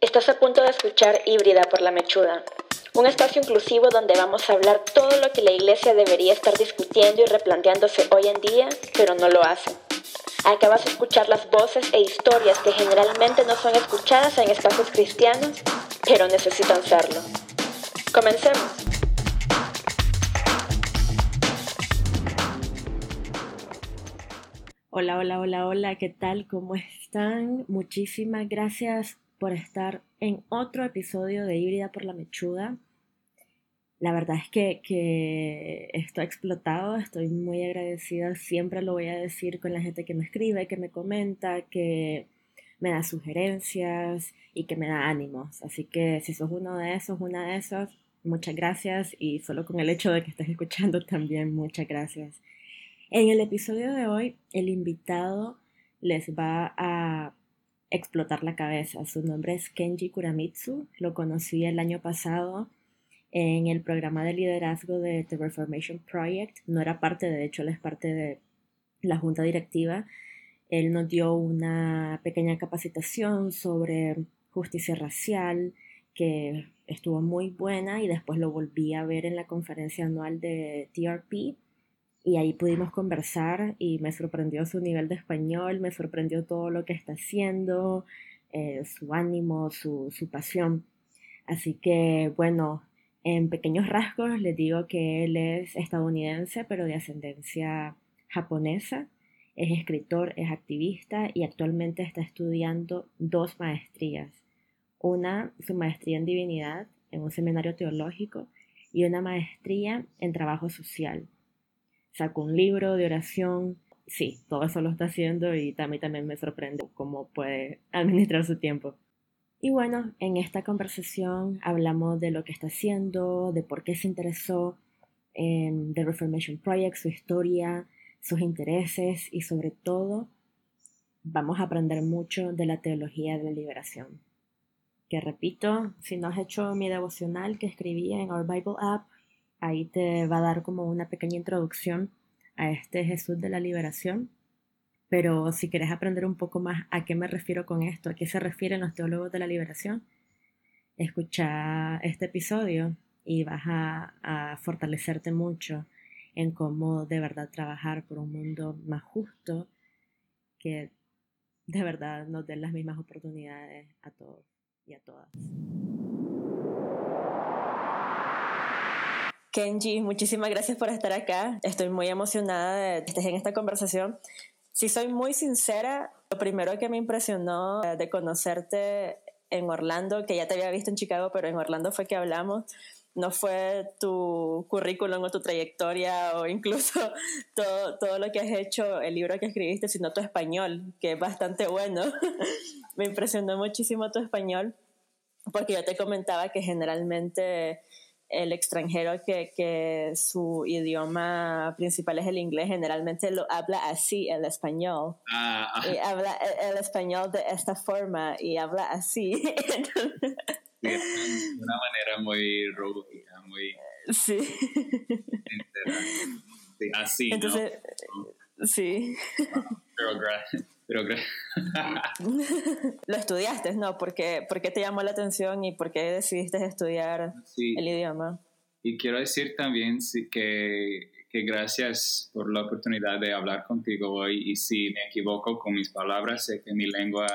Estás a punto de escuchar Híbrida por la Mechuda, un espacio inclusivo donde vamos a hablar todo lo que la iglesia debería estar discutiendo y replanteándose hoy en día, pero no lo hace. Acabas de escuchar las voces e historias que generalmente no son escuchadas en espacios cristianos, pero necesitan serlo. Comencemos. Hola, hola, hola, hola, ¿qué tal? ¿Cómo están? Muchísimas gracias por estar en otro episodio de Híbrida por la Mechuda. La verdad es que, que, estoy explotado, estoy muy agradecida, siempre lo voy a decir con la gente que me escribe, que me comenta, que me da sugerencias y que me da ánimos. Así que si sos uno de esos, una de esas, muchas gracias y solo con el hecho de que estés escuchando también, muchas gracias. En el episodio de hoy, el invitado les va a explotar la cabeza. Su nombre es Kenji Kuramitsu. Lo conocí el año pasado en el programa de liderazgo de The Reformation Project. No era parte, de hecho, él es parte de la junta directiva. Él nos dio una pequeña capacitación sobre justicia racial que estuvo muy buena y después lo volví a ver en la conferencia anual de TRP y ahí pudimos conversar y me sorprendió su nivel de español, me sorprendió todo lo que está haciendo, eh, su ánimo, su, su pasión. Así que bueno, en pequeños rasgos les digo que él es estadounidense pero de ascendencia japonesa, es escritor, es activista y actualmente está estudiando dos maestrías. Una, su maestría en divinidad en un seminario teológico y una maestría en trabajo social sacó un libro de oración. Sí, todo eso lo está haciendo y a mí también me sorprende cómo puede administrar su tiempo. Y bueno, en esta conversación hablamos de lo que está haciendo, de por qué se interesó en The Reformation Project, su historia, sus intereses y sobre todo vamos a aprender mucho de la teología de la liberación. Que repito, si no has hecho mi devocional que escribí en Our Bible App, Ahí te va a dar como una pequeña introducción a este Jesús de la liberación. Pero si quieres aprender un poco más a qué me refiero con esto, a qué se refieren los teólogos de la liberación, escucha este episodio y vas a, fortalecerte mucho en cómo de verdad trabajar por un mundo más justo que de verdad nos den las mismas oportunidades a todos y a todas. Kenji, muchísimas gracias por estar acá. Estoy muy emocionada de que estés en esta conversación. Si soy muy sincera, lo primero que me impresionó eh, de conocerte en Orlando, que ya te había visto en Chicago, pero en Orlando fue que hablamos, no fue tu currículum o tu trayectoria o incluso todo, todo lo que has hecho, el libro que escribiste, sino tu español, que es bastante bueno. me impresionó muchísimo tu español, porque yo te comentaba que generalmente el extranjero que, que, su idioma principal es el inglés, generalmente lo habla así, el español. Ah, y habla el, español de esta forma y habla así. de una manera muy rústica, muy... Sí. así, Entonces, sí. Pero pero Lo estudiaste, ¿no? ¿Por qué, ¿Por qué, te llamó la atención y por qué decidiste estudiar el idioma? Y quiero decir también que, que, gracias por la oportunidad de hablar contigo hoy y si me equivoco con mis palabras, sé que mi lengua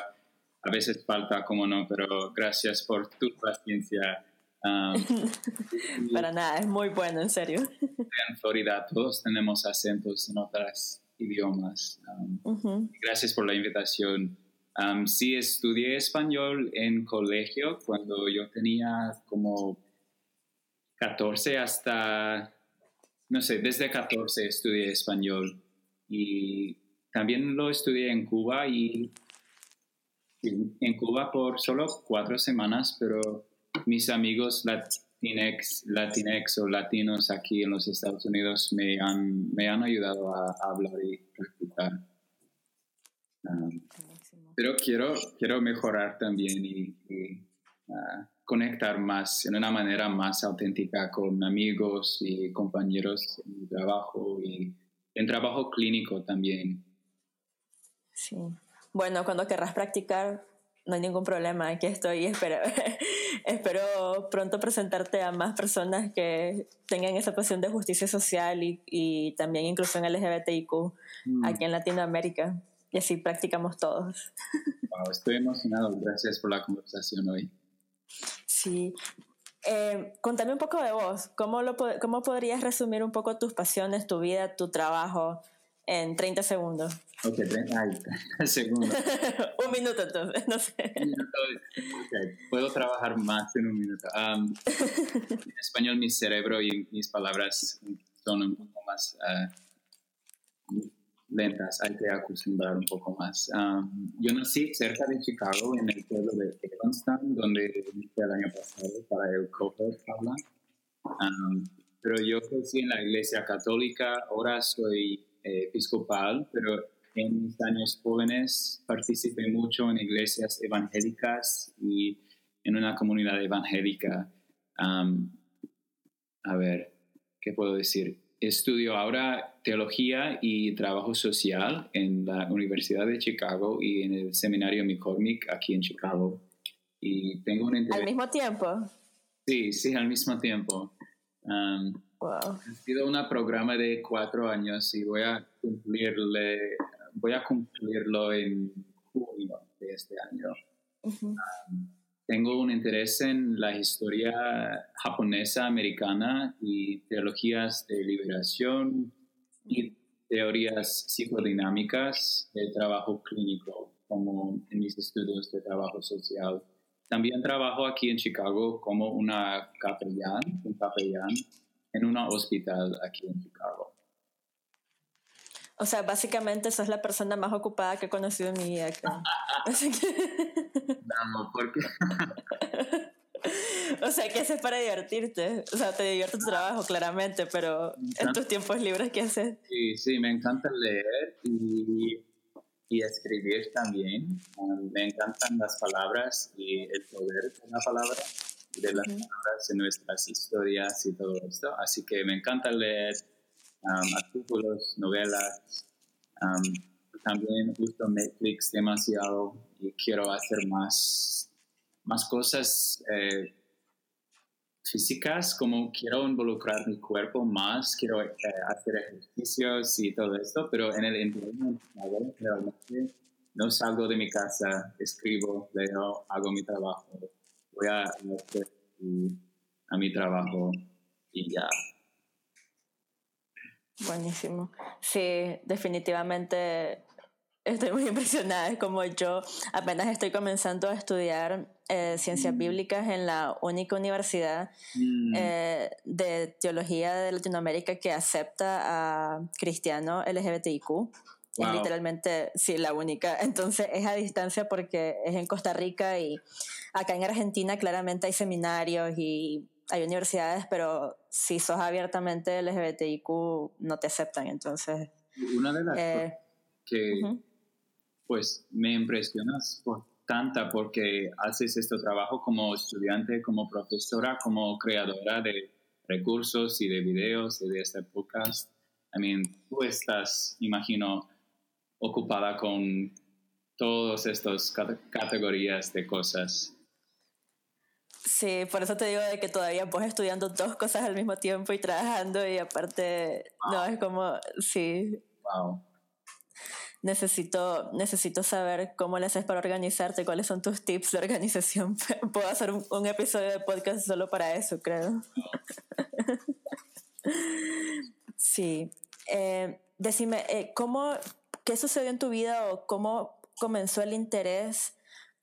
a veces falta, como no, pero gracias por tu paciencia. Um, Para nada, es muy bueno, en serio. En Florida todos tenemos acentos en otras idiomas. Um, gracias por la invitación. Um, sí, estudié español en colegio cuando yo tenía como 14 hasta, no sé, desde 14 estudié español y también lo estudié en Cuba y en Cuba por solo cuatro semanas, pero mis amigos Latinex, Latinex o latinos aquí en los Estados Unidos me han, me han ayudado a, hablar y practicar. Um, pero quiero, quiero mejorar también y, uh, conectar más, en una manera más auténtica con amigos y compañeros en trabajo y en trabajo clínico también. Sí. Bueno, cuando querrás practicar, no hay ningún problema, aquí estoy y espero, espero pronto presentarte a más personas que tengan esa pasión de justicia social y, también inclusión LGBTIQ mm. aquí en Latinoamérica. Y así practicamos todos. estoy emocionado. Gracias por la conversación hoy. Sí. Eh, contame un poco de vos. ¿Cómo, lo, ¿Cómo podrías resumir un poco tus pasiones, tu vida, tu trabajo en 30 segundos? Ok, 30, segundos. un minuto entonces, no sé. Puedo trabajar más en un minuto. en español mi cerebro y mis palabras son un poco más uh, lentas, hay que acostumbrar un poco más. yo nací cerca de Chicago, en el pueblo de Evanston, donde el año pasado para el Copa habla. pero yo crecí en la iglesia católica, ahora soy episcopal, pero en mis años jóvenes participé mucho en iglesias evangélicas y en una comunidad evangélica. a ver, ¿qué puedo decir? Estudio ahora teología y trabajo social en la Universidad de Chicago y en el seminario McCormick aquí en Chicago. Y tengo un ¿Al mismo tiempo? Sí, sí, al mismo tiempo. Wow. Ha sido un programa de cuatro años y voy a cumplirle voy a cumplirlo en junio de este año. tengo un interés en la historia japonesa, americana y teologías de liberación y teorías psicodinámicas de trabajo clínico, como en mis estudios de trabajo social. También trabajo aquí en Chicago como una capellán, un capellán en un hospital aquí en Chicago. O sea, básicamente sos la persona más ocupada que he conocido en mi vida. Así que... No, ¿por qué? o sea, ¿qué haces para divertirte? O sea, te divierte tu trabajo, claramente, pero en tus tiempos libres, ¿qué haces? Sí, sí, me encanta leer y, y escribir también. Um, me encantan las palabras y el poder de la palabra de las palabras en nuestras historias y todo esto. Así que me encanta leer um, artículos, novelas. Um, también uso Netflix demasiado y quiero hacer más, más cosas eh, físicas, como quiero involucrar mi cuerpo más, quiero eh, hacer ejercicios y todo esto, pero en el interior realmente no salgo de mi casa, escribo, leo, hago mi trabajo, voy a, a mi trabajo y ya. Buenísimo. Sí, definitivamente estoy muy impresionada. Es como yo apenas estoy comenzando a estudiar eh, ciencias mm. bíblicas en la única universidad mm. eh, de teología de Latinoamérica que acepta a cristianos LGBTIQ. Es literalmente, sí, la única. Entonces es a distancia porque es en Costa Rica y acá en Argentina claramente hay seminarios y hay universidades, pero si sos abiertamente LGBTIQ no te aceptan, entonces... Una de las eh, que pues me impresionas por tanta porque haces este trabajo como estudiante, como profesora, como creadora de recursos y de videos y de este podcast. I mean, tú estás, imagino, ocupada con todas estas categorías de cosas. Sí, por eso te digo de que todavía pues estudiando dos cosas al mismo tiempo y trabajando y aparte, no, es como, sí. Wow. Necesito, necesito saber cómo le haces para organizarte, cuáles son tus tips de organización. Puedo hacer un, episodio de podcast solo para eso, creo. sí. Eh, decime, eh, ¿cómo, ¿qué sucedió en tu vida o cómo comenzó el interés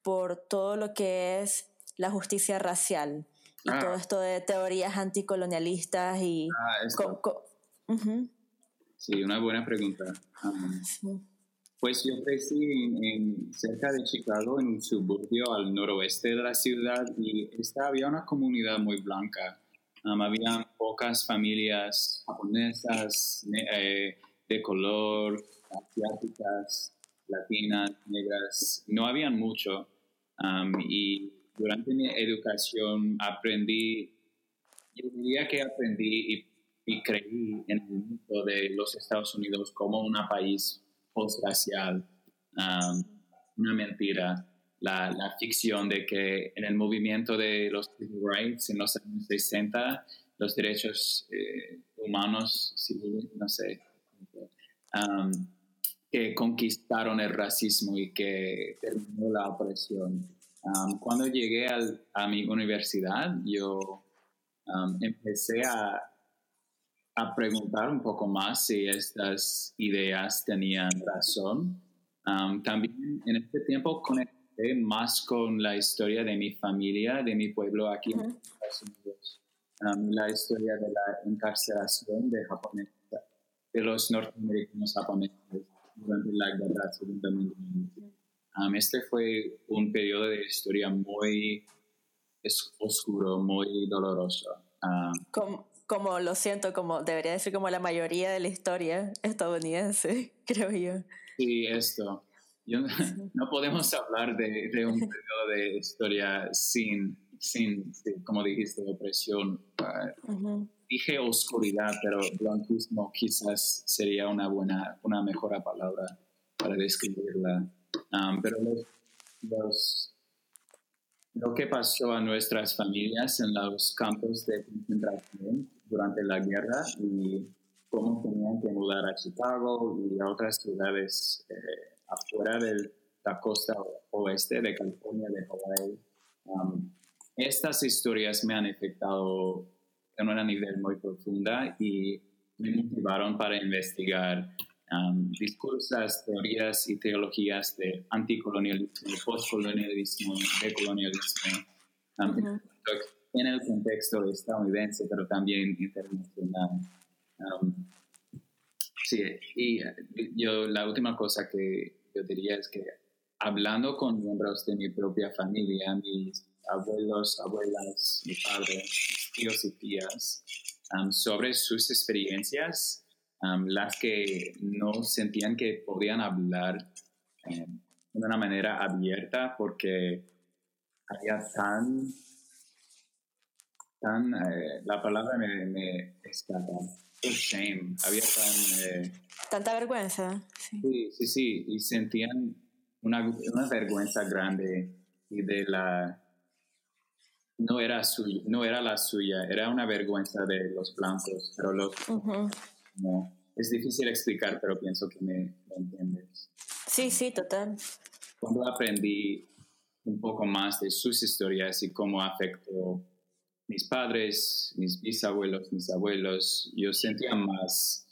por todo lo que es la justicia racial y ah. todo esto de teorías anticolonialistas y... Ah, Sí, una buena pregunta. Pues yo crecí en, cerca de Chicago, en un suburbio al noroeste de la ciudad, y esta, había una comunidad muy blanca. había pocas familias japonesas, eh, de color, asiáticas, latinas, negras. No habían mucho. y durante mi educación aprendí, yo diría que aprendí y, creí en el mundo de los Estados Unidos como un país postracial, um, una mentira. la, la, ficción de que en el movimiento de los rights en los años 60, los derechos eh, humanos civiles, no sé, um, que conquistaron el racismo y que terminó la opresión. Um, cuando llegué al, a mi universidad, yo um, empecé a, a, preguntar un poco más si estas ideas tenían razón. Um, también en este tiempo conecté más con la historia de mi familia, de mi pueblo aquí en Estados Unidos. la historia de la encarcelación de japoneses, de los norteamericanos japoneses la guerra segunda um, este fue un periodo de historia muy oscuro, muy doloroso. como, como, lo siento, como debería decir como la mayoría de la historia estadounidense, creo yo. Sí, esto. no podemos hablar de, de, un periodo de historia sin, sin, como dijiste, opresión. Uh, dije oscuridad, pero blanquismo quizás sería una buena, una mejor palabra para describirla. Um, pero los, lo que pasó a nuestras familias en los campos de concentración durante la guerra y cómo tenían que mudar a Chicago y a otras ciudades eh, afuera de la costa oeste de California, de Hawaii. Um, estas historias me han afectado en una nivel muy profunda y me motivaron para investigar um, discursos, teorías y teologías de anticolonialismo, postcolonialismo, decolonialismo, um, en el contexto estadounidense, pero también internacional. Um, sí, y yo la última cosa que yo diría es que hablando con miembros de mi propia familia, mis abuelos, abuelas, mi padre, mis tíos y tías, um, sobre sus experiencias, um, las que no sentían que podían hablar um, de una manera abierta porque había tan, tan, eh, la palabra me, me escapa, shame, había tan... Eh, Tanta vergüenza. Sí, sí, sí, y sentían una, una vergüenza grande y de la no era, suya, no era la suya, era una vergüenza de los blancos, pero los... no, es difícil explicar, pero pienso que me, entiendes. Sí, sí, total. Cuando aprendí un poco más de sus historias y cómo afectó mis padres, mis bisabuelos, mis abuelos, yo sentía más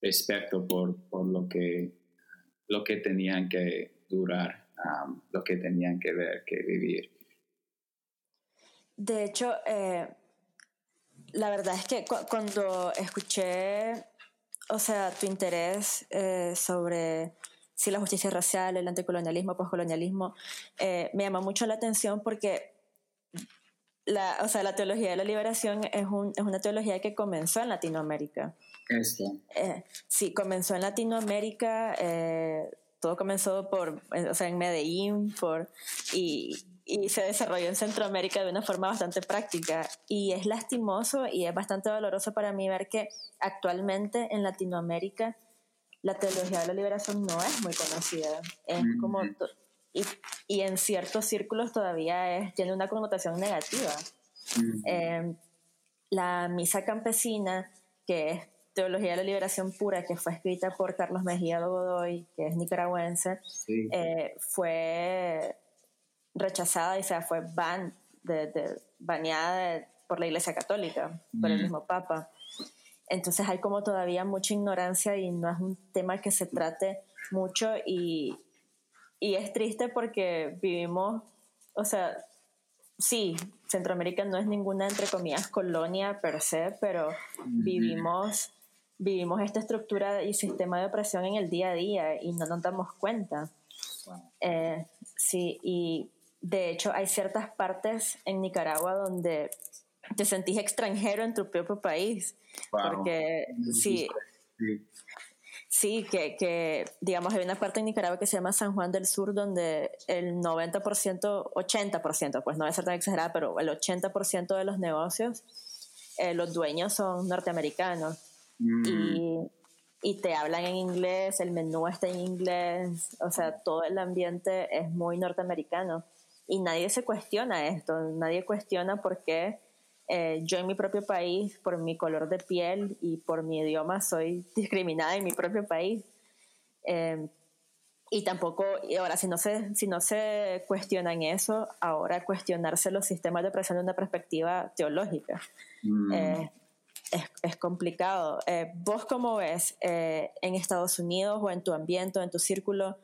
respeto por, por lo, que, lo que tenían que durar, um, lo que tenían que ver, que vivir. De hecho, eh, la verdad es que cuando escuché, o sea, tu interés eh, sobre si la justicia racial, el anticolonialismo, postcolonialismo, eh, me llamó mucho la atención porque la, o sea, la teología de la liberación es, un, es una teología que comenzó en Latinoamérica. Esto. sí, comenzó en Latinoamérica, todo comenzó por, o sea, en Medellín, por, y, y se desarrolló en Centroamérica de una forma bastante práctica. Y es lastimoso y es bastante doloroso para mí ver que actualmente en Latinoamérica la teología de la liberación no es muy conocida. Es como. Y, y, en ciertos círculos todavía es, tiene una connotación negativa. Em, la misa campesina, que es Teología de la Liberación Pura, que fue escrita por Carlos Mejía Godoy, que es nicaragüense, eh, fue rechazada y se fue ban, de, baneada por la Iglesia Católica, por el mismo Papa. Entonces hay como todavía mucha ignorancia y no es un tema que se trate mucho y, y es triste porque vivimos, o sea, sí, Centroamérica no es ninguna, entre comillas, colonia per se, pero vivimos, vivimos esta estructura y sistema de opresión en el día a día y no nos damos cuenta. Eh, sí, y de hecho, hay ciertas partes en Nicaragua donde te sentís extranjero en tu propio país. Porque sí, sí, que, que, digamos, hay una parte en Nicaragua que se llama San Juan del Sur donde el 90%, 80%, pues no es ser tan exagerada, pero el 80% de los negocios, eh, los dueños son norteamericanos. Mm. Y, y te hablan en inglés, el menú está en inglés, o sea, todo el ambiente es muy norteamericano. Y nadie se cuestiona esto, nadie cuestiona por qué eh, yo en mi propio país, por mi color de piel y por mi idioma, soy discriminada en mi propio país. Eh, y tampoco, y ahora, si no, se, si no se cuestionan eso, ahora cuestionarse los sistemas de opresión de una perspectiva teológica. Mm. Eh, es, es, complicado. Eh, ¿Vos cómo ves eh, en Estados Unidos o en tu ambiente o en tu círculo?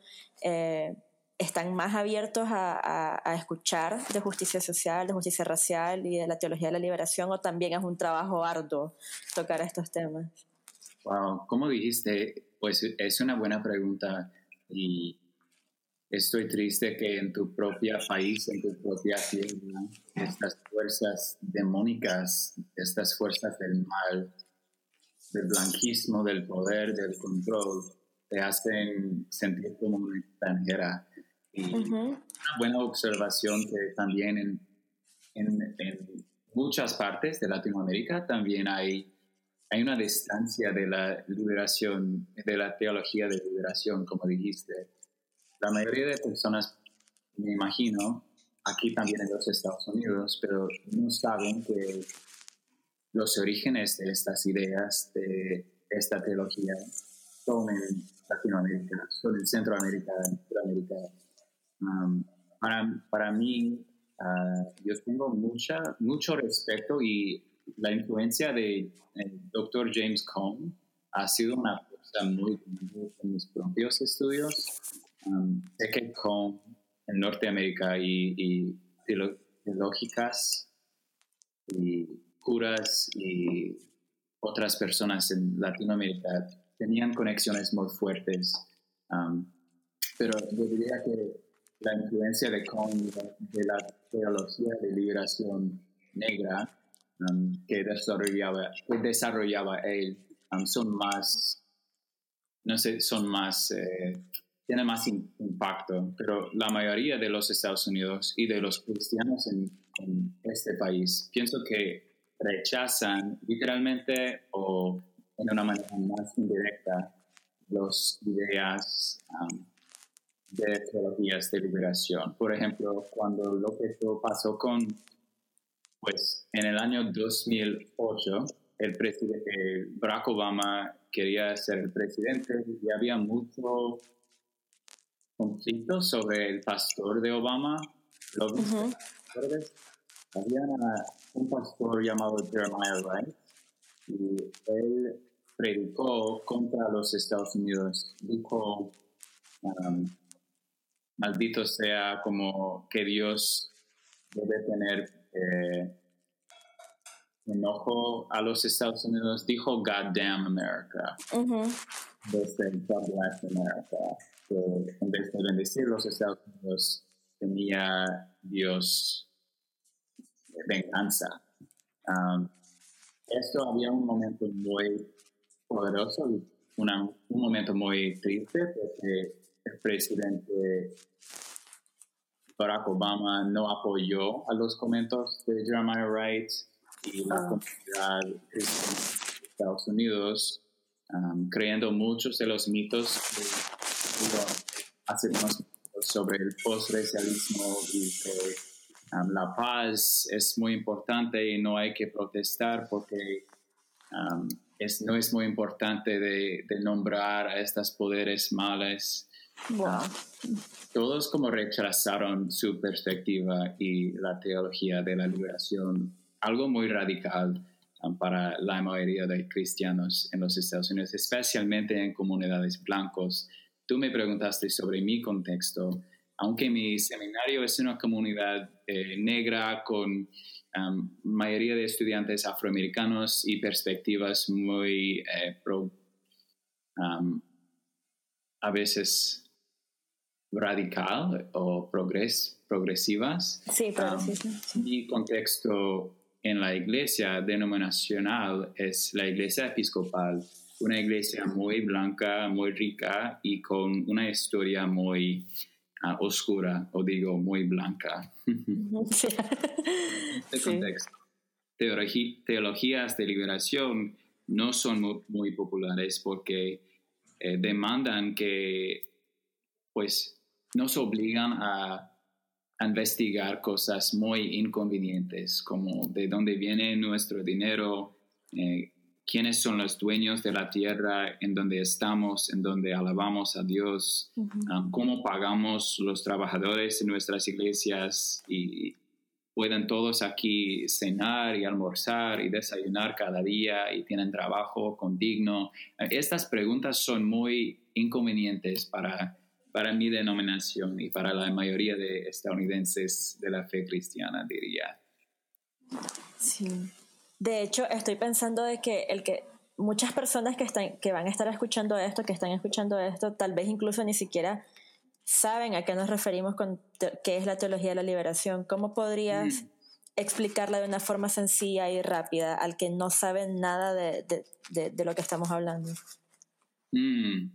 ¿Están más abiertos a, a, escuchar de justicia social, de justicia racial y de la teología de la liberación o también es un trabajo arduo tocar estos temas? Wow, como dijiste, pues es una buena pregunta y estoy triste que en tu propio país, en tu propia tierra, estas fuerzas demónicas, estas fuerzas del mal, del blanquismo, del poder, del control, te hacen sentir como una extranjera. Y una buena observación que también en, en, en, muchas partes de Latinoamérica también hay hay una distancia de la liberación, de la teología de liberación, como dijiste. La mayoría de personas, me imagino, aquí también en los Estados Unidos, pero no saben que los orígenes de estas ideas, de esta teología, son en Latinoamérica, son en Centroamérica, en Sudamérica. Um, para, para mí, uh, yo tengo mucha, mucho respeto y la influencia de doctor James Cone ha sido una cosa muy en mis propios estudios. Um, sé que Cone en Norteamérica y, y teológicas y curas y otras personas en Latinoamérica tenían conexiones muy fuertes. Um, pero yo diría que la influencia de Cone de la teología de liberación negra Um, que, desarrollaba, que desarrollaba él um, son más, no sé, son más, eh, tienen más impacto, pero la mayoría de los Estados Unidos y de los cristianos en, este país, pienso que rechazan literalmente o en una manera más indirecta las ideas um, de teologías de liberación. Por ejemplo, cuando lo que pasó con pues en el año 2008, el presidente Barack Obama quería ser el presidente y había mucho conflicto sobre el pastor de Obama. Había un pastor llamado Jeremiah Wright y él predicó contra los Estados Unidos. Dijo, um, maldito sea como que Dios debe tener eh, enojo a los Estados Unidos, dijo God damn America. Desde God bless America. Que en vez de bendecir los Estados Unidos, tenía Dios venganza. Um, esto había un momento muy poderoso y un momento muy triste porque el presidente Barack Obama no apoyó a los comentarios de Jeremiah Wright y la ah. comunidad de Estados Unidos, um, creyendo muchos de los mitos que hacemos sobre el post-racialismo y que um, la paz es muy importante y no hay que protestar porque um, es, no es muy importante de, de nombrar a estos poderes males todos como rechazaron su perspectiva y la teología de la liberación, algo muy radical um, para la mayoría de cristianos en los Estados Unidos, especialmente en comunidades blancos. Tú me preguntaste sobre mi contexto. Aunque mi seminario es una comunidad eh, negra con mayoría de estudiantes afroamericanos y perspectivas muy eh, pro, a veces radical o progres, progresivas. Sí, progresivas. Mi contexto en la iglesia denominacional es la iglesia episcopal, una iglesia muy blanca, muy rica y con una historia muy ah, oscura, o digo, muy blanca. Sí. este contexto. teologías de liberación no son muy, populares porque eh, demandan que pues nos obligan a, investigar cosas muy inconvenientes, como de dónde viene nuestro dinero, eh, quiénes son los dueños de la tierra en donde estamos, en donde alabamos a Dios, um, cómo pagamos los trabajadores en nuestras iglesias y pueden todos aquí cenar y almorzar y desayunar cada día y tienen trabajo condigno. Estas preguntas son muy inconvenientes para para mi denominación y para la mayoría de estadounidenses de la fe cristiana, diría. Sí. De hecho, estoy pensando de que el que muchas personas que están que van a estar escuchando esto, que están escuchando esto, tal vez incluso ni siquiera saben a qué nos referimos con qué es la teología de la liberación. ¿Cómo podrías mm. explicarla de una forma sencilla y rápida al que no sabe nada de, de, de, lo que estamos hablando? Mm.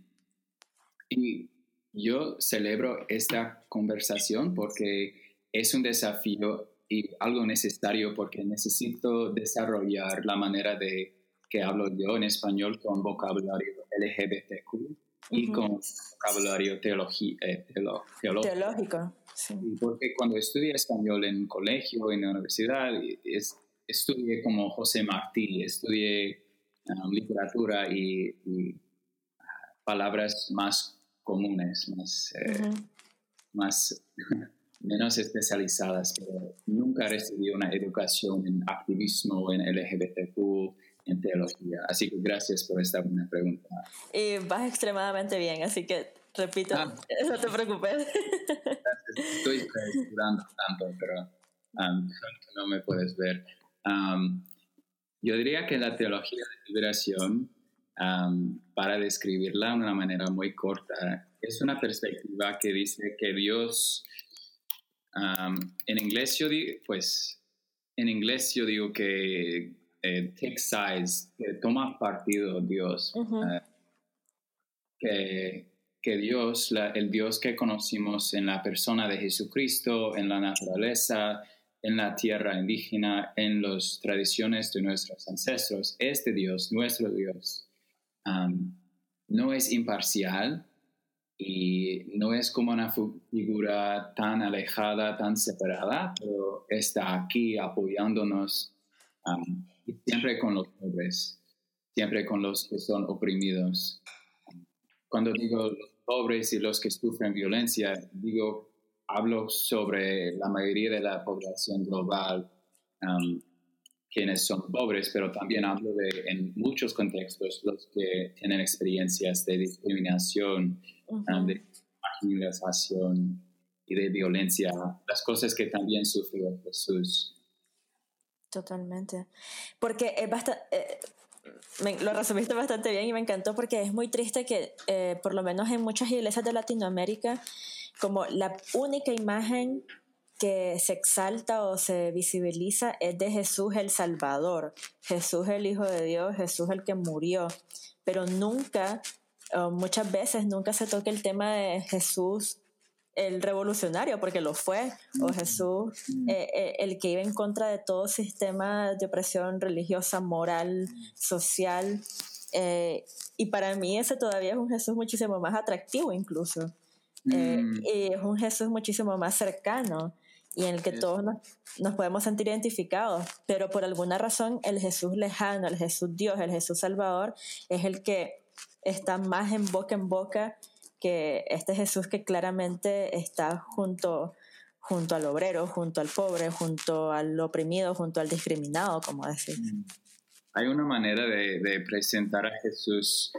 Y yo celebro esta conversación porque es un desafío y algo necesario porque necesito desarrollar la manera de que hablo yo en español con vocabulario LGBTQ y con vocabulario eh, teológico. Teológico, Porque cuando estudié español en colegio, en la universidad, estudié como José Martí, estudié um, literatura y, y, ah, palabras más comunes, más, eh, más menos especializadas, pero nunca recibí una educación en activismo, en LGBTQ, en teología. Así que gracias por esta buena pregunta. Y vas extremadamente bien, así que repito, ah. no te preocupes. Estoy estudiando tanto, pero um, no me puedes ver. Um, yo diría que la teología de liberación para describirla de una manera muy corta. Es una perspectiva que dice que Dios, en inglés yo digo, pues, en inglés yo digo que eh, take sides, que toma partido Dios, eh, que, que, Dios, el Dios que conocimos en la persona de Jesucristo, en la naturaleza, en la tierra indígena, en las tradiciones de nuestros ancestros, este Dios, nuestro Dios, no es imparcial y no es como una figura tan alejada, tan separada, pero está aquí apoyándonos siempre con los pobres, siempre con los que son oprimidos. Cuando digo los pobres y los que sufren violencia, digo, hablo sobre la mayoría de la población global quienes son pobres, pero también hablo de, en muchos contextos, los que tienen experiencias de discriminación, ah, de marginalización y de violencia, las cosas que también sufrió Jesús. Totalmente. Porque es bastante... Eh, lo resumiste bastante bien y me encantó porque es muy triste que, eh, por lo menos en muchas iglesias de Latinoamérica, como la única imagen que se exalta o se visibiliza es de Jesús el Salvador, Jesús el Hijo de Dios, Jesús el que murió, pero nunca, muchas veces nunca se toca el tema de Jesús el revolucionario, porque lo fue, o Jesús eh, eh, el que iba en contra de todo sistema de opresión religiosa, moral, social. Eh, y para mí ese todavía es un Jesús muchísimo más atractivo incluso. Mm. y es un Jesús muchísimo más cercano y en el que todos nos, podemos sentir identificados, pero por alguna razón el Jesús lejano, el Jesús Dios, el Jesús Salvador es el que está más en boca en boca que este Jesús que claramente está junto, junto al obrero, junto al pobre, junto al oprimido, junto al discriminado, como decir. Mm. Hay una manera de, de presentar a Jesús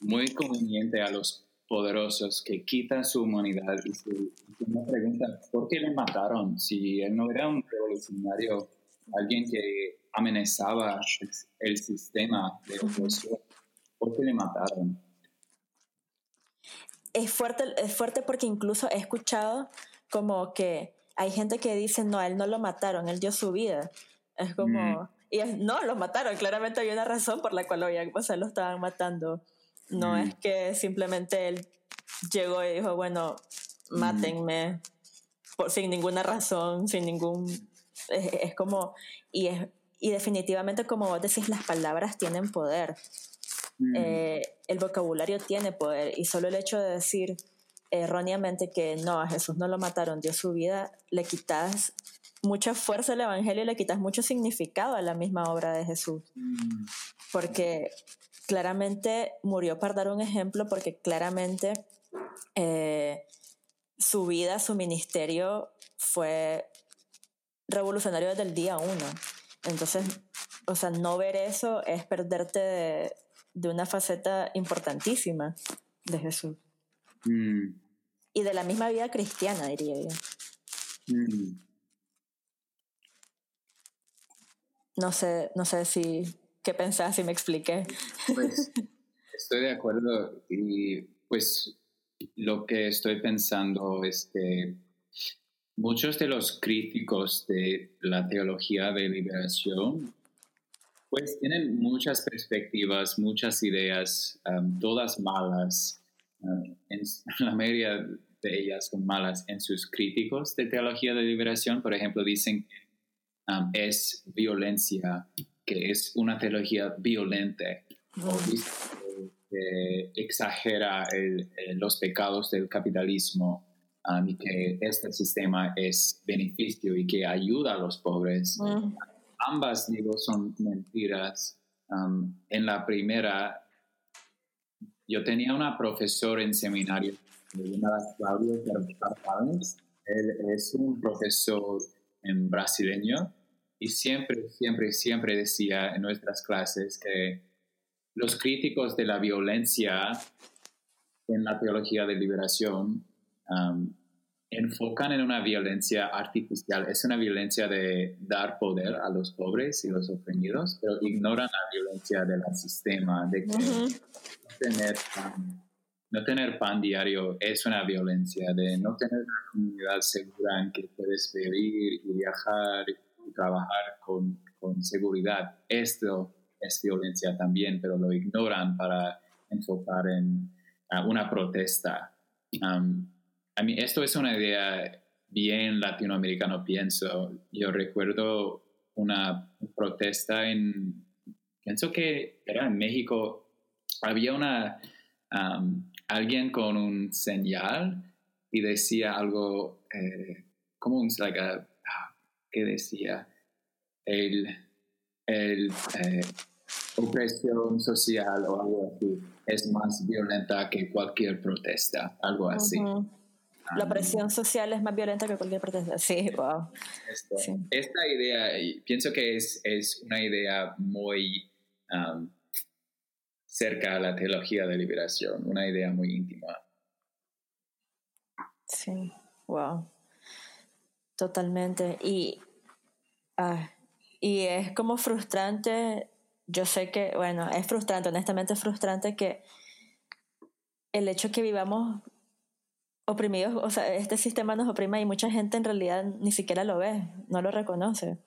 muy conveniente a los poderosos que quitan su humanidad y se, preguntan, ¿por qué le mataron? Si él no era un revolucionario, alguien que amenazaba el, sistema de opresión, ¿por qué le mataron? Es fuerte, es fuerte porque incluso he escuchado como que hay gente que dice, no, a él no lo mataron, él dio su vida. Es como... Y no, lo mataron. Claramente había una razón por la cual lo, habían, o lo estaban matando. No es que simplemente él llegó y dijo, bueno, mátenme por, sin ninguna razón, sin ningún... Es, como... Y, es, y definitivamente, como vos decís, las palabras tienen poder. Eh, el vocabulario tiene poder y solo el hecho de decir erróneamente que no, a Jesús no lo mataron, dio su vida, le quitas mucha fuerza al Evangelio y le quitas mucho significado a la misma obra de Jesús. Mm. Porque claramente murió para dar un ejemplo, porque claramente eh, su vida, su ministerio fue revolucionario desde el día uno. Entonces, o sea, no ver eso es perderte de, una faceta importantísima de Jesús. Mm. Y de la misma vida cristiana, diría yo. Mm. No sé, no sé si qué pensás, si me expliqué. Pues estoy de acuerdo y pues lo que estoy pensando es que muchos de los críticos de la teología de liberación pues tienen muchas perspectivas, muchas ideas, um, todas malas. Um, en, la mayoría de ellas son malas en sus críticos de teología de liberación. Por ejemplo, dicen que um, es violencia, que es una teología violenta. O que exagera los pecados del capitalismo y que este sistema es beneficio y que ayuda a los pobres. Ambas, digo, son mentiras. en la primera, yo tenía una profesora en seminario llamada Claudio Él es un profesor en brasileño y siempre, siempre, siempre decía en nuestras clases que los críticos de la violencia en la teología de liberación um, enfocan en una violencia artificial. Es una violencia de dar poder a los pobres y los oprimidos, pero ignoran la violencia del sistema, de que no, tener pan, no tener pan diario es una violencia, de no tener una comunidad segura en que puedes vivir y viajar y trabajar con, con seguridad. Esto es violencia también, pero lo ignoran para enfocar en una protesta. Um, a mí esto es una idea bien latinoamericana, pienso. Yo recuerdo una protesta en, pienso que era en México, había una, um, alguien con un señal y decía algo, eh, como un, like a, ah, ¿qué decía? El, el eh, opresión social o algo así es más violenta que cualquier protesta, algo así. La presión social es más violenta que cualquier protesta. Sí, wow. Esta idea, pienso que es, es una idea muy um, cerca a la teología de liberación, una idea muy íntima. Sí, wow. Totalmente. Y, ah, y es como frustrante yo sé que, bueno, es frustrante, honestamente es frustrante que el hecho que vivamos oprimidos, o sea, este sistema nos oprime y mucha gente en realidad ni siquiera lo ve, no lo reconoce.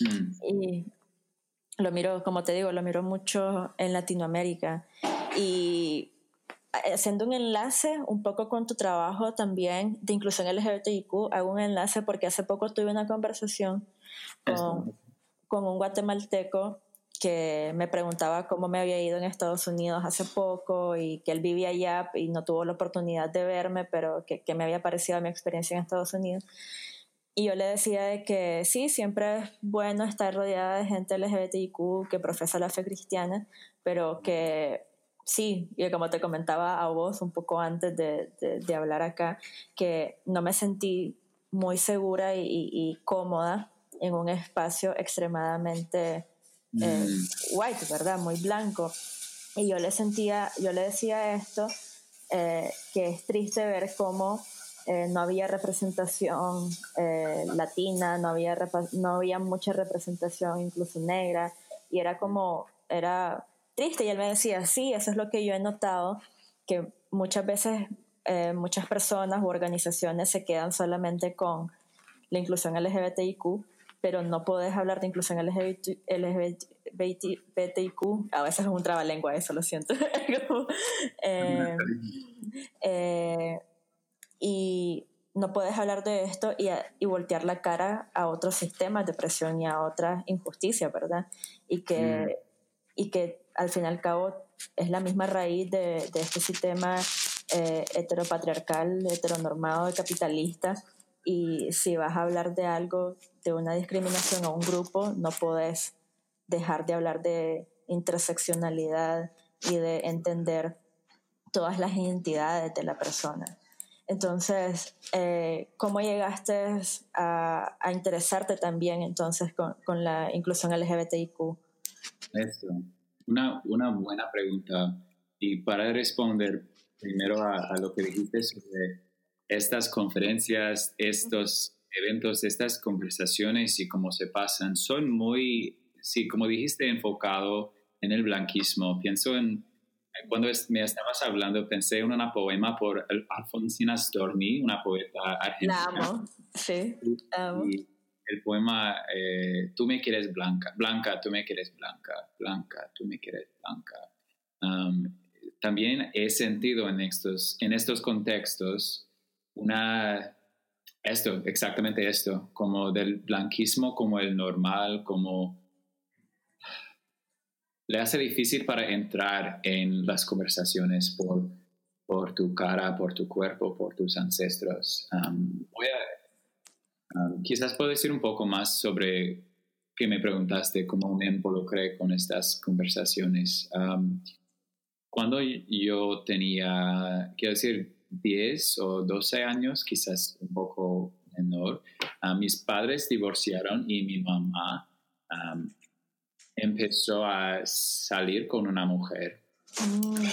Mm. Y lo miro, como te digo, lo miro mucho en Latinoamérica. Y haciendo un enlace un poco con tu trabajo también de inclusión LGBTIQ, hago un enlace porque hace poco tuve una conversación con, con un guatemalteco que me preguntaba cómo me había ido en Estados Unidos hace poco y que él vivía allá y no tuvo la oportunidad de verme, pero que, me había parecido mi experiencia en Estados Unidos. Y yo le decía de que sí, siempre es bueno estar rodeada de gente LGBTIQ que profesa la fe cristiana, pero que sí, y como te comentaba a vos un poco antes de, de, hablar acá, que no me sentí muy segura y cómoda en un espacio extremadamente eh, mm. white, ¿verdad? Muy blanco. Y yo le sentía, yo le decía esto, eh, que es triste ver cómo eh, no había representación latina, no había, no había mucha representación incluso negra, y era como, era triste. Y él me decía, sí, eso es lo que yo he notado, que muchas veces muchas personas u organizaciones se quedan solamente con la inclusión LGBTIQ pero no puedes hablar de inclusión LGBTIQ, a veces es un trabalengua eso, lo siento. Eh, eh, y no puedes hablar de esto y, y, voltear la cara a otros sistemas de presión y a otras injusticias, ¿verdad? Y que, mm. y que al fin y al cabo es la misma raíz de, de este sistema eh, heteropatriarcal, heteronormado capitalista. Y si vas a hablar de algo, de una discriminación a un grupo, no podés dejar de hablar de interseccionalidad y de entender todas las identidades de la persona. Entonces, eh, ¿cómo llegaste a, interesarte también entonces con, la inclusión LGBTIQ? Eso, una, una, buena pregunta. Y para responder primero a, lo que dijiste sobre estas conferencias, estos eventos, estas conversaciones y cómo se pasan, son muy, sí, como dijiste, enfocado en el blanquismo. Pienso en cuando me estabas hablando, pensé en un poema por Alfonsina Storni, una poeta argentina. La amo, sí, amo. el poema eh, Tú me quieres blanca, blanca, tú me quieres blanca, blanca, tú me quieres blanca. Um, también he sentido en estos, en estos contextos una, esto, exactamente esto, como del blanquismo como el normal, como le hace difícil para entrar en las conversaciones por, por tu cara, por tu cuerpo, por tus ancestros. Um, voy a, um, quizás puedo decir un poco más sobre que me preguntaste cómo me involucré con estas conversaciones. Um, cuando yo tenía, quiero decir, 10 o 12 años, quizás un poco menor, uh, mis padres divorciaron y mi mamá empezó a salir con una mujer. Mm.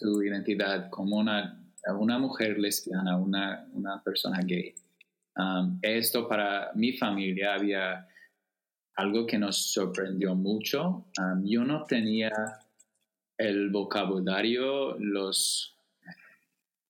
su identidad como una, una mujer lesbiana, una, una persona gay. Um, esto para mi familia había algo que nos sorprendió mucho. Um, yo no tenía el vocabulario, los,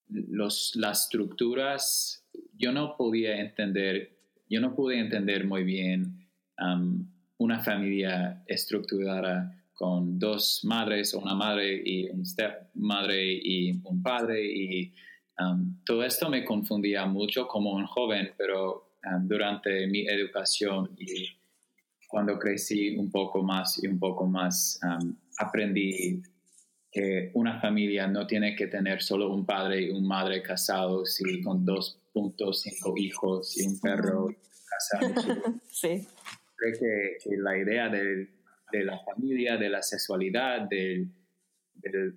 los, las estructuras, yo no podía entender, yo no pude entender muy bien um, una familia estructurada con dos madres, una madre y un stepmadre y un padre y um, todo esto me confundía mucho como un joven, pero um, durante mi educación y cuando crecí un poco más y un poco más, um, aprendí que una familia no tiene que tener solo un padre y una madre casados y con 2.5 hijos y un perro casado. sí creo que, la idea de, la familia, de la sexualidad, del,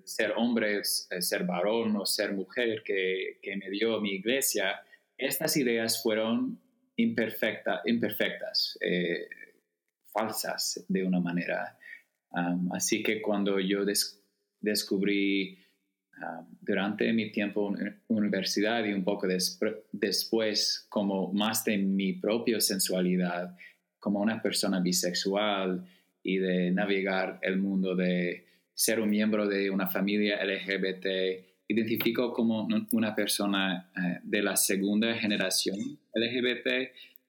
ser hombre, eh, ser varón o ser mujer que, me dio mi iglesia, estas ideas fueron imperfecta, imperfectas, eh, falsas de una manera. así que cuando yo descubrí durante mi tiempo en universidad y un poco después como más de mi propia sensualidad, como una persona bisexual y de navegar el mundo de ser un miembro de una familia LGBT, identifico como una persona eh, de la segunda generación LGBT.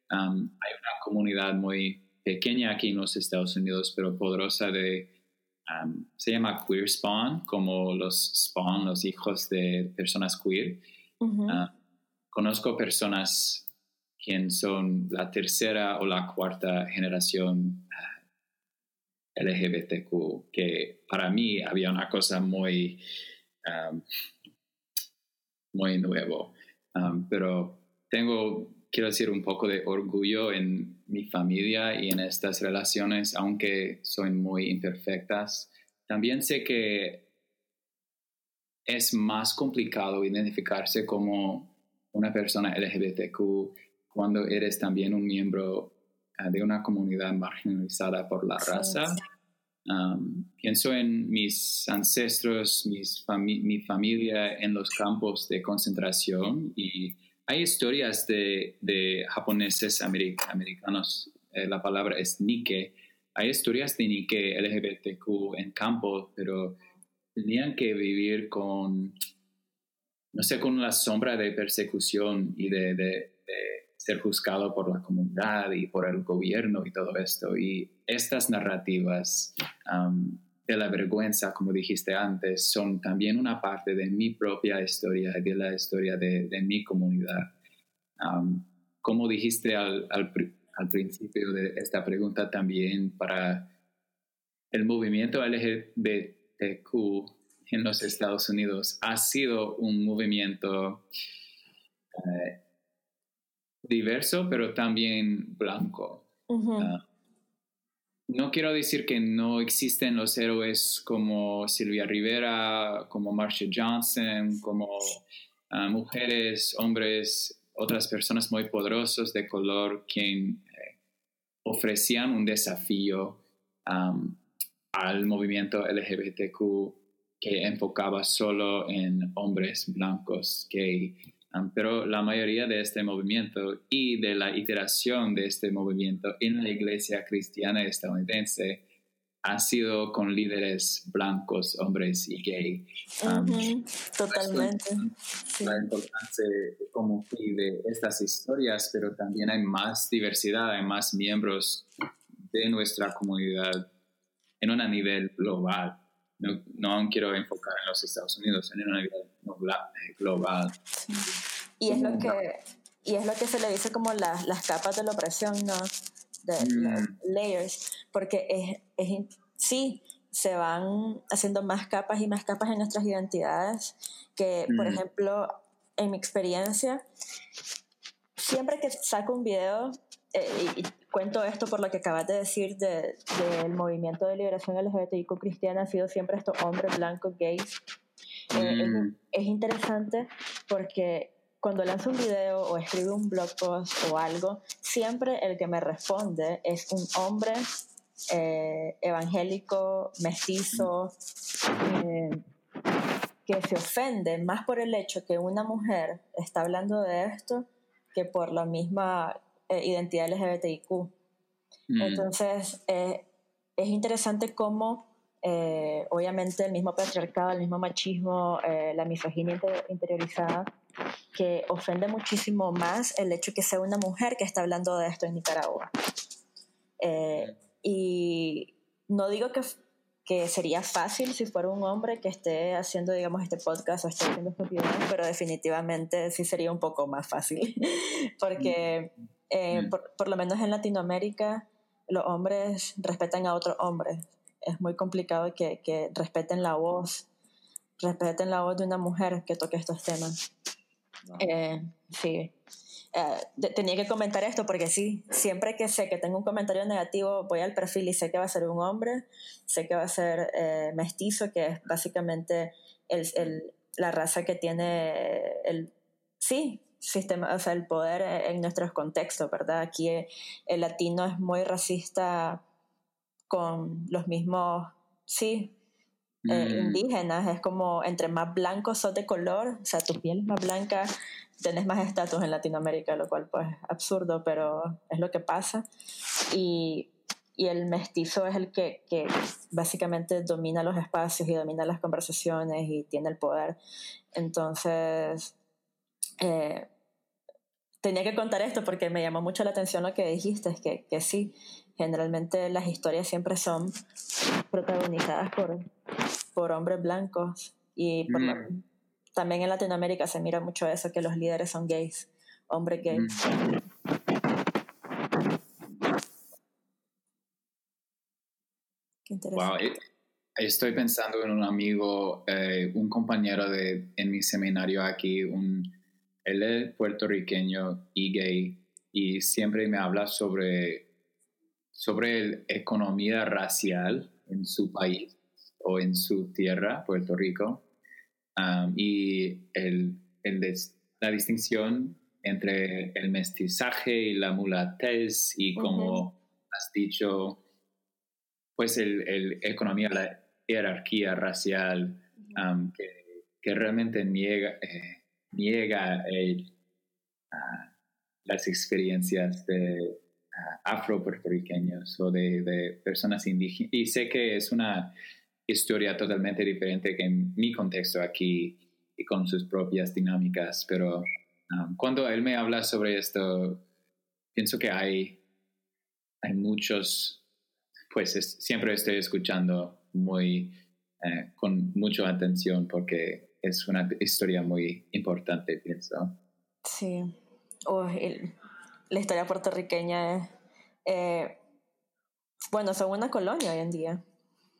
Hay una comunidad muy pequeña aquí en los Estados Unidos, pero poderosa de, um, se llama Queer Spawn, como los Spawn, los hijos de personas queer. Uh, conozco personas quien son la tercera o la cuarta generación ah, LGBTQ, que para mí había una cosa muy, muy nuevo. pero tengo, quiero decir, un poco de orgullo en mi familia y en estas relaciones, aunque son muy imperfectas. También sé que es más complicado identificarse como una persona LGBTQ cuando eres también un miembro ah, de una comunidad marginalizada por la raza. pienso en mis ancestros, mis mi familia en los campos de concentración y hay historias de, de japoneses americanos, eh, la palabra es Nike, hay historias de Nike LGBTQ en campo, pero tenían que vivir con, no sé, con la sombra de persecución y de ser juzgado por la comunidad y por el gobierno y todo esto. Y estas narrativas um, de la vergüenza, como dijiste antes, son también una parte de mi propia historia, de la historia de, mi comunidad. Um, como dijiste al, al, al, principio de esta pregunta también, para el movimiento LGBTQ en los Estados Unidos ha sido un movimiento eh, diverso, pero también blanco. Ah, no quiero decir que no existen los héroes como Silvia Rivera, como Marcia Johnson, como ah, mujeres, hombres, otras personas muy poderosos de color quien eh, ofrecían un desafío al movimiento LGBTQ que enfocaba solo en hombres blancos gay. pero la mayoría de este movimiento y de la iteración de este movimiento en la iglesia cristiana estadounidense ha sido con líderes blancos, hombres y gay. totalmente. La importancia como de estas historias, pero también hay más diversidad, hay más miembros de nuestra comunidad en un nivel global. No, no quiero enfocar en los Estados Unidos, en un nivel global. Y, es lo que, y es lo que se le dice como las, las capas de la opresión, ¿no? De mm. layers, porque es, es, sí, se van haciendo más capas y más capas en nuestras identidades, que por mm. ejemplo, en mi experiencia, siempre que saco un video, eh, y, cuento esto por lo que acabas de decir del movimiento de liberación LGBTIQ cristiana, ha sido siempre estos hombres blancos, gays. Eh, mm. es, interesante porque cuando lanzo un video o escribo un blog post o algo, siempre el que me responde es un hombre eh, evangélico, mestizo, que se ofende más por el hecho que una mujer está hablando de esto que por la misma eh, identidad LGBTIQ. Mm. Entonces, eh, es interesante cómo, eh, obviamente, el mismo patriarcado, el mismo machismo, la misoginia interiorizada, que ofende muchísimo más el hecho que sea una mujer que está hablando de esto en Nicaragua. y no digo que, que sería fácil si fuera un hombre que esté haciendo, digamos, este podcast o esté haciendo estos videos, pero definitivamente sí sería un poco más fácil, porque eh, mm. por, lo menos en Latinoamérica, los hombres respetan a otros hombres. Es muy complicado que, que, respeten la voz, respeten la voz de una mujer que toque estos temas. Eh, sí. Eh, tenía que comentar esto porque sí, siempre que sé que tengo un comentario negativo, voy al perfil y sé que va a ser un hombre, sé que va a ser mestizo, que es básicamente el, el, la raza que tiene el... Sí, sistema, o sea, el poder en nuestros contextos, ¿verdad? Aquí eh, el latino es muy racista con los mismos, sí, eh, mm. indígenas, es como entre más blancos sos de color, o sea, tu piel es más blanca, tenés más estatus en Latinoamérica, lo cual pues es absurdo, pero es lo que pasa. Y, y el mestizo es el que, que, básicamente domina los espacios y domina las conversaciones y tiene el poder. Entonces, eh, tenía que contar esto porque me llamó mucho la atención lo que dijiste, es que, que sí, generalmente las historias siempre son protagonizadas por, por hombres blancos y mm. también en Latinoamérica se mira mucho eso, que los líderes son gays, hombres gays. Mm. Qué interesante. Wow. Estoy pensando en un amigo, eh, un compañero de, en mi seminario aquí, un, él es puertorriqueño y gay y siempre me habla sobre, sobre la economía racial en su país o en su tierra, Puerto Rico, um, y el, el la distinción entre el mestizaje y la mulatez y como has dicho, pues el, el, economía, la jerarquía racial um, que, que, realmente niega, eh, niega las experiencias de afro-puertorriqueños o de, personas indígenas. Y sé que es una historia totalmente diferente que en mi contexto aquí y con sus propias dinámicas, pero um, cuando él me habla sobre esto, pienso que hay, hay muchos, pues siempre estoy escuchando muy, eh, con mucha atención porque es una historia muy importante, pienso. Sí. la historia puertorriqueña es... Eh, bueno, son una colonia hoy en día.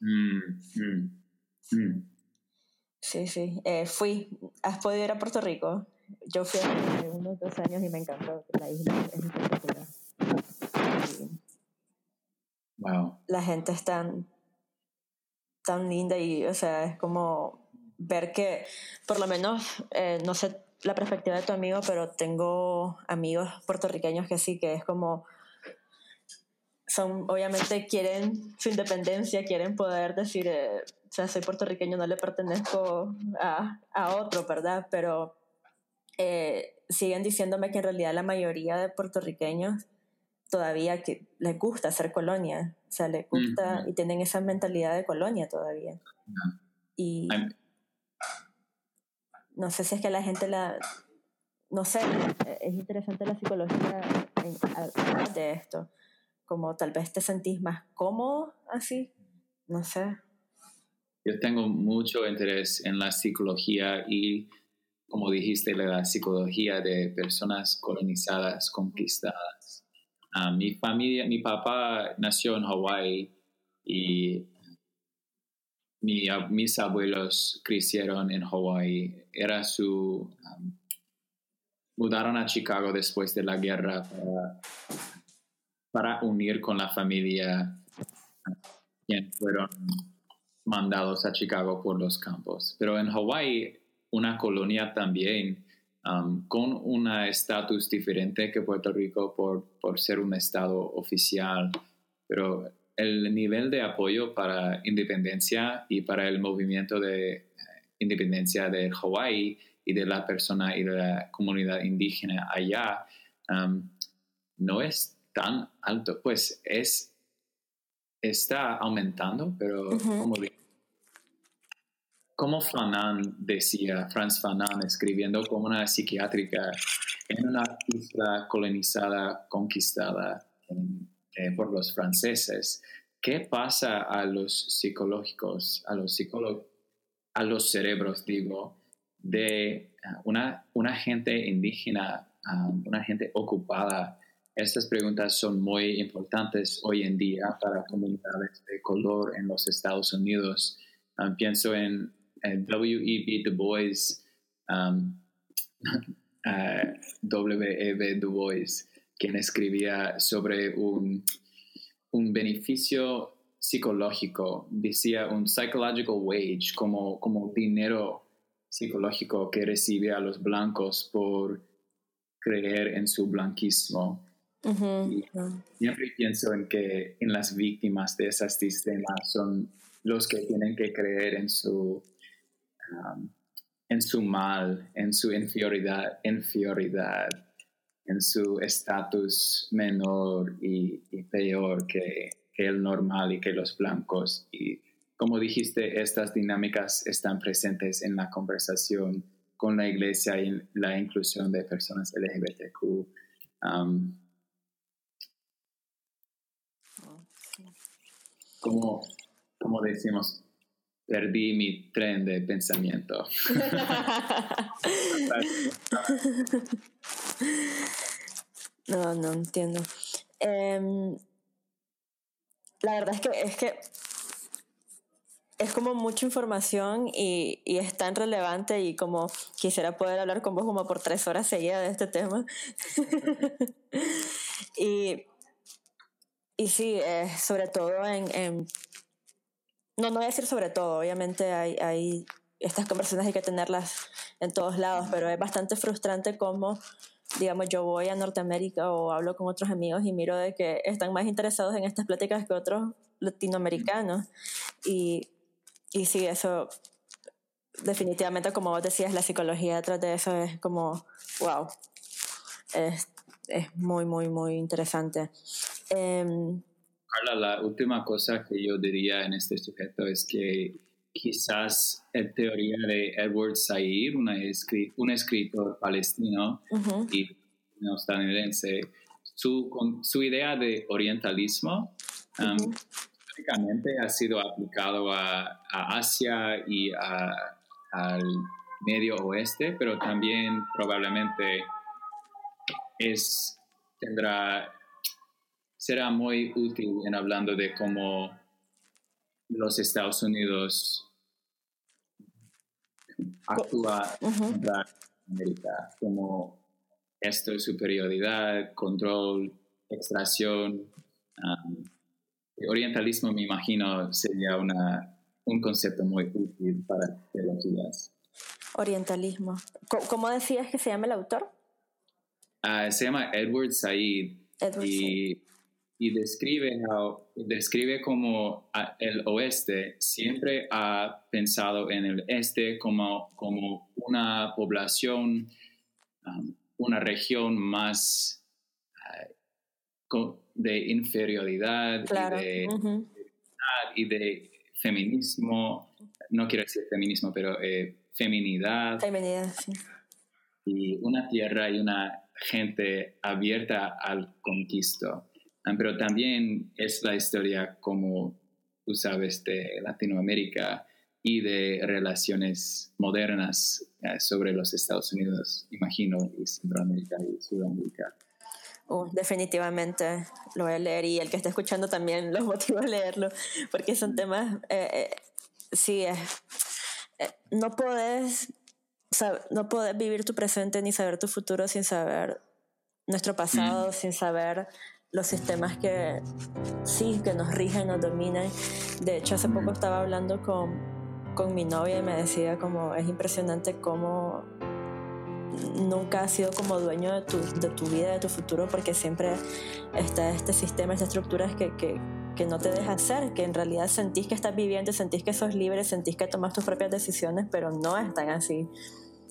Mm, mm, mm. Sí, sí. Eh, fui. ¿Has podido ir a Puerto Rico? Yo fui hace unos dos años y me encantó. La isla es espectacular. Wow. La gente es tan, tan linda y, o sea, es como ver que, por lo menos, eh, no sé la perspectiva de tu amigo, pero tengo amigos puertorriqueños que sí, que es como son, obviamente quieren su independencia, quieren poder decir, eh, o sea, soy puertorriqueño, no le pertenezco a, a otro, ¿verdad? Pero eh, siguen diciéndome que en realidad la mayoría de puertorriqueños todavía que les gusta ser colonia, o sea, les gusta y tienen esa mentalidad de colonia todavía. Y no sé si es que la gente la, no sé, es interesante la psicología en, de esto como tal vez te sentís más cómodo así, no sé. Yo tengo mucho interés en la psicología y, como dijiste, la psicología de personas colonizadas, conquistadas. Ah, mi familia, mi papá nació en Hawái y mis abuelos crecieron en Hawái. Era su... mudaron a Chicago después de la guerra para unir con la familia quien fueron mandados a Chicago por los campos. Pero en Hawái, una colonia también, um, con un estatus diferente que Puerto Rico por, por ser un estado oficial, pero el nivel de apoyo para independencia y para el movimiento de independencia de Hawái y de la persona y de la comunidad indígena allá um, no es tan alto, pues es, está aumentando, pero como, como Fanon decía, Franz Fanon, escribiendo como una psiquiátrica en una isla colonizada, conquistada eh, por los franceses, ¿qué pasa a los psicológicos, a los psicólogos, a los cerebros, digo, de una, una gente indígena, una gente ocupada estas preguntas son muy importantes hoy en día para comunidades de color en los Estados Unidos. Um, pienso en, W.E.B. Du Bois, um, W.E.B. Du Bois, quien escribía sobre un, un beneficio psicológico, decía un psychological wage, como, como dinero psicológico que recibe a los blancos por creer en su blanquismo. Siempre pienso en que en las víctimas de esas sistemas son los que tienen que creer en su, um, en su mal, en su inferioridad, inferioridad en su estatus menor y, peor que, el normal y que los blancos. Y como dijiste, estas dinámicas están presentes en la conversación con la iglesia y la inclusión de personas LGBTQ. Um, como, como decimos, perdí mi tren de pensamiento. no, no entiendo. Em, la verdad es que es que es como mucha información y, y, es tan relevante y como quisiera poder hablar con vos como por tres horas seguidas de este tema. y y sí, eh, sobre todo en, No, no voy a decir sobre todo, obviamente hay, hay... Estas conversaciones hay que tenerlas en todos lados, pero es bastante frustrante como, digamos, yo voy a Norteamérica o hablo con otros amigos y miro de que están más interesados en estas pláticas que otros latinoamericanos. Y, y sí, eso definitivamente, como vos decías, la psicología detrás de eso es como, wow, es, es muy, muy, muy interesante. Em, Carla, la última cosa que yo diría en este sujeto es que quizás en teoría de Edward Said, una un escritor palestino y estadounidense, su, su idea de orientalismo um, ha sido aplicado a, Asia y al Medio Oeste, pero también probablemente es, tendrá será muy útil en hablando de cómo los Estados Unidos actúa en América, como esto, superioridad, control, extracción. orientalismo, me imagino, sería una, un concepto muy útil para teologías. Orientalismo. ¿Cómo decías que se llama el autor? Ah, se llama Edward Said. y, y describe, describe como el oeste siempre ha pensado en el este como, como una población, um, una región más uh, de inferioridad y, de, y de feminismo, no quiero decir feminismo, pero eh, feminidad. Feminidad, sí. Y una tierra y una gente abierta al conquisto. Ah, pero también es la historia, como tú sabes, de Latinoamérica y de relaciones modernas eh, sobre los Estados Unidos, imagino, y Centroamérica y Sudamérica. Oh, definitivamente lo voy a leer y el que está escuchando también lo motivo a leerlo, porque son temas, eh, eh sí, eh, no puedes no puedes vivir tu presente ni saber tu futuro sin saber nuestro pasado, sin saber los sistemas que sí, que nos rigen, nos dominan. De hecho, hace poco estaba hablando con, con mi novia y me decía como es impresionante cómo nunca has sido como dueño de tu, de tu vida, de tu futuro, porque siempre está este sistema, esta estructura que, que, que no te deja hacer, que en realidad sentís que estás viviendo, sentís que sos libre, sentís que tomas tus propias decisiones, pero no es tan así,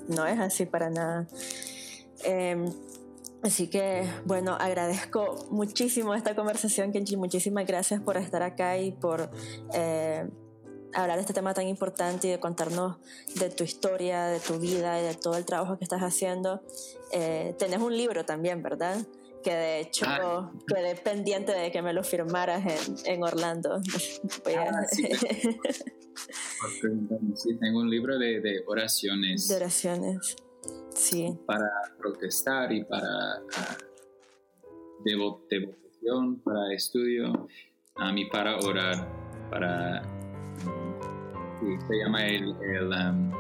no es así para nada. Eh, Así que, bueno, agradezco muchísimo esta conversación, Kenji. Muchísimas gracias por estar acá y por eh, hablar de este tema tan importante y de contarnos de tu historia, de tu vida y de todo el trabajo que estás haciendo. Eh, tenés un libro también, ¿verdad? Que de hecho ah. quedé pendiente de que me lo firmaras en, en Orlando. Ah, sí. sí. tengo un libro de, de oraciones. De oraciones para protestar y para uh, devoción, para estudio, a mí para orar, para se llama el, um,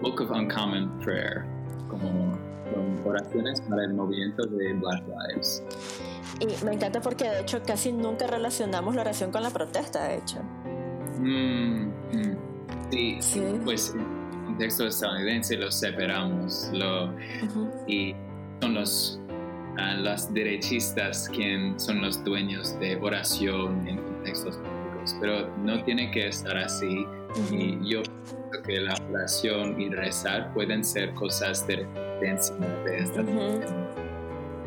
Book of Uncommon Prayer, como oraciones para el movimiento de Black Lives. Y me encanta porque de hecho casi nunca relacionamos la oración con la protesta, de hecho. Mm, mm. sí, sí, pues contexto estadounidense lo separamos lo, y son los uh, las derechistas quienes son los dueños de oración en contextos públicos, pero no tiene que estar así. Y yo creo que la oración y rezar pueden ser cosas de referencia de esta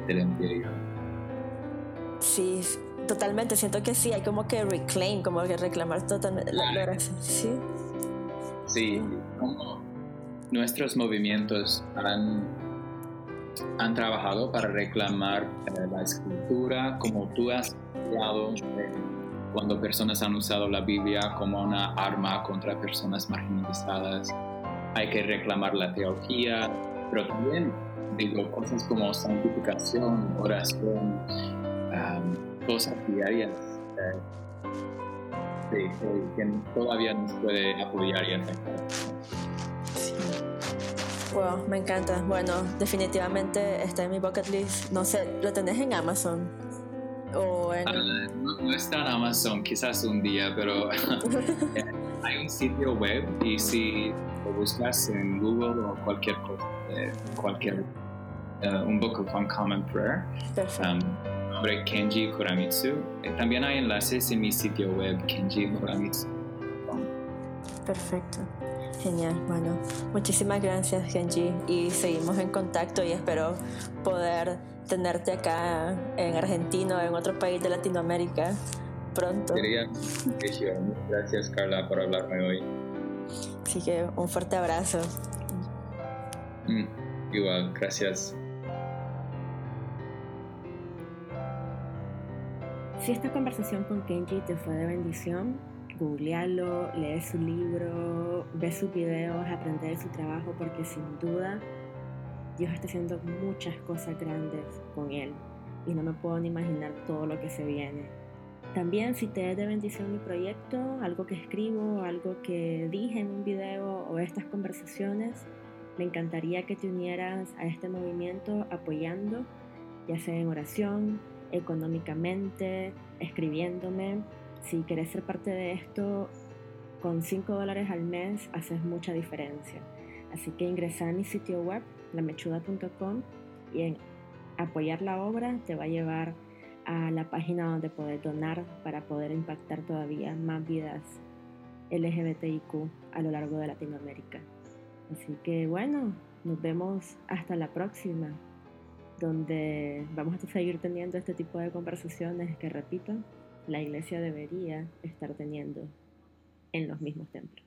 del interior. Sí, totalmente. Siento que sí, hay como que reclaim, como que reclamar totalmente la, oración. Sí. Sí, como nuestros movimientos han, han trabajado para reclamar eh, la escritura, como tú has hablado, eh, cuando personas han usado la Biblia como una arma contra personas marginalizadas. Hay que reclamar la teología, pero también digo cosas como santificación, oración, cosas diarias. Eh, que, todavía nos puede apoyar y afectar. Wow, me encanta. Bueno, definitivamente está en mi bucket list. No sé, ¿lo tenés en Amazon? O en... Ah, no, está en Amazon, quizás un día, pero hay un sitio web y si lo buscas en Google o cualquier cosa, cualquier, uh, un book of uncommon prayer, um, nombre Kenji Kuramitsu. Eh, también hay enlaces en mi sitio web, Kenji Kuramitsu. Perfecto. Genial, bueno, muchísimas gracias Genji y seguimos en contacto y espero poder tenerte acá en Argentina o en otro país de Latinoamérica pronto. Gracias Carla por hablarme hoy. Así que un fuerte abrazo. Mm, igual, gracias. Si esta conversación con Kenji te fue de bendición, googlearlo, leer su libro, ver sus videos, aprender de su trabajo, porque sin duda Dios está haciendo muchas cosas grandes con él y no me puedo ni imaginar todo lo que se viene. también si te es de bendición mi proyecto, algo que escribo, algo que dije en un video o estas conversaciones, me encantaría que te unieras a este movimiento apoyando, ya sea en oración, económicamente, escribiéndome. Si quieres ser parte de esto, con 5 dólares al mes haces mucha diferencia. Así que ingresa a mi sitio web, lamechuda.com, y en apoyar la obra te va a llevar a la página donde poder donar para poder impactar todavía más vidas LGBTIQ a lo largo de Latinoamérica. Así que bueno, nos vemos hasta la próxima, donde vamos a seguir teniendo este tipo de conversaciones que, repito, la iglesia debería estar teniendo en los mismos templos.